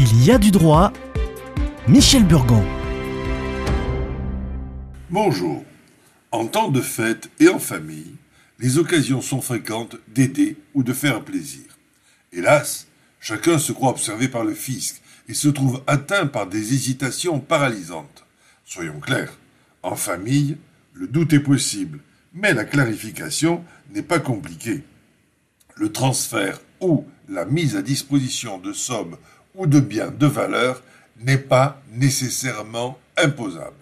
Il y a du droit. Michel Burgon. Bonjour. En temps de fête et en famille, les occasions sont fréquentes d'aider ou de faire plaisir. Hélas, chacun se croit observé par le fisc et se trouve atteint par des hésitations paralysantes. Soyons clairs, en famille, le doute est possible, mais la clarification n'est pas compliquée. Le transfert ou la mise à disposition de sommes ou de biens de valeur n'est pas nécessairement imposable.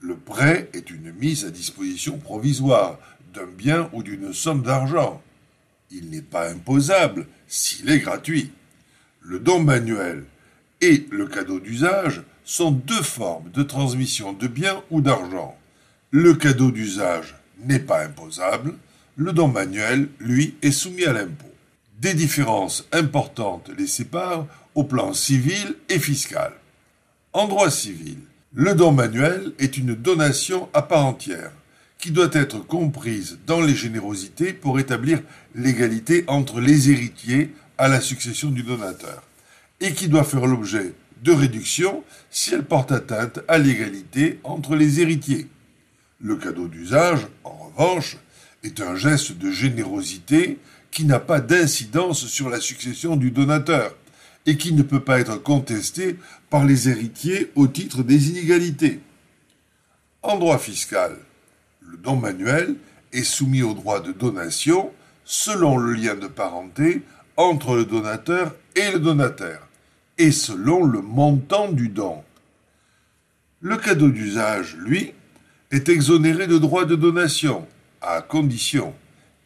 Le prêt est une mise à disposition provisoire d'un bien ou d'une somme d'argent. Il n'est pas imposable s'il est gratuit. Le don manuel et le cadeau d'usage sont deux formes de transmission de biens ou d'argent. Le cadeau d'usage n'est pas imposable, le don manuel, lui, est soumis à l'impôt. Des différences importantes les séparent au plan civil et fiscal. En droit civil, le don manuel est une donation à part entière qui doit être comprise dans les générosités pour établir l'égalité entre les héritiers à la succession du donateur et qui doit faire l'objet de réduction si elle porte atteinte à l'égalité entre les héritiers. Le cadeau d'usage, en revanche, est un geste de générosité qui n'a pas d'incidence sur la succession du donateur et qui ne peut pas être contesté par les héritiers au titre des inégalités. En droit fiscal, le don manuel est soumis au droit de donation selon le lien de parenté entre le donateur et le donataire, et selon le montant du don. Le cadeau d'usage, lui, est exonéré de droit de donation, à condition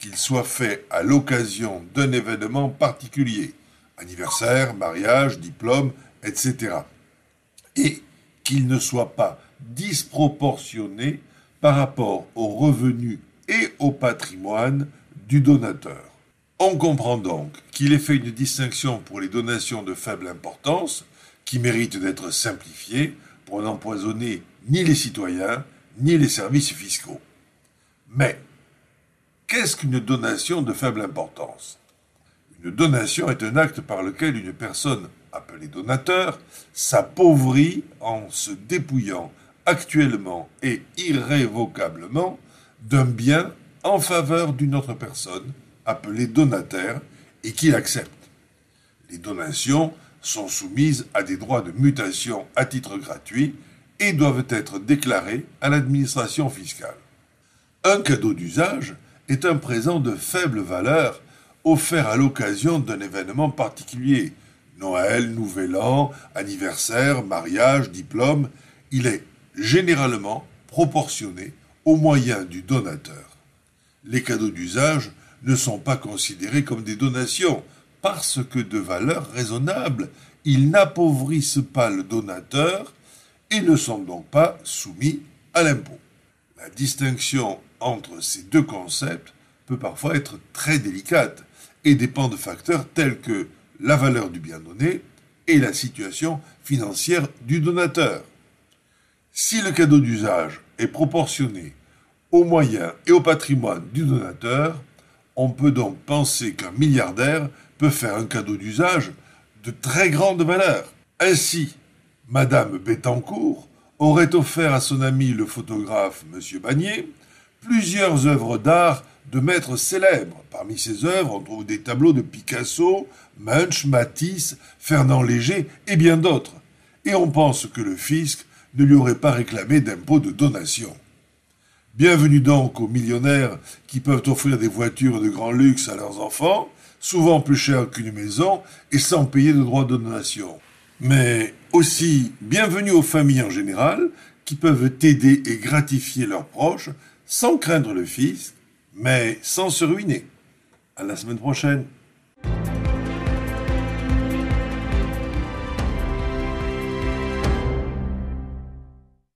qu'il soit fait à l'occasion d'un événement particulier, anniversaire, mariage, diplôme, etc. Et qu'il ne soit pas disproportionné par rapport aux revenus et au patrimoine du donateur. On comprend donc qu'il est fait une distinction pour les donations de faible importance, qui méritent d'être simplifiées pour n'empoisonner ni les citoyens ni les services fiscaux. Mais qu'est-ce qu'une donation de faible importance? Une donation est un acte par lequel une personne appelée donateur s'appauvrit en se dépouillant actuellement et irrévocablement d'un bien en faveur d'une autre personne appelée donataire et qu'il accepte. Les donations sont soumises à des droits de mutation à titre gratuit et doivent être déclarées à l'administration fiscale. Un cadeau d'usage est un présent de faible valeur offert à l'occasion d'un événement particulier. Noël, Nouvel An, anniversaire, mariage, diplôme, il est généralement proportionné aux moyens du donateur. Les cadeaux d'usage ne sont pas considérés comme des donations parce que de valeur raisonnable, ils n'appauvrissent pas le donateur et ne sont donc pas soumis à l'impôt. La distinction entre ces deux concepts peut parfois être très délicate et dépend de facteurs tels que la valeur du bien donné et la situation financière du donateur. Si le cadeau d'usage est proportionné aux moyens et au patrimoine du donateur, on peut donc penser qu'un milliardaire peut faire un cadeau d'usage de très grande valeur. Ainsi, Madame Bettencourt aurait offert à son ami le photographe M. Bagné plusieurs œuvres d'art de maîtres célèbres. Parmi ses œuvres, on trouve des tableaux de Picasso, Munch, Matisse, Fernand Léger et bien d'autres. Et on pense que le fisc ne lui aurait pas réclamé d'impôt de donation. Bienvenue donc aux millionnaires qui peuvent offrir des voitures de grand luxe à leurs enfants, souvent plus chères qu'une maison et sans payer de droits de donation. Mais aussi bienvenue aux familles en général qui peuvent aider et gratifier leurs proches sans craindre le fisc mais sans se ruiner. À la semaine prochaine.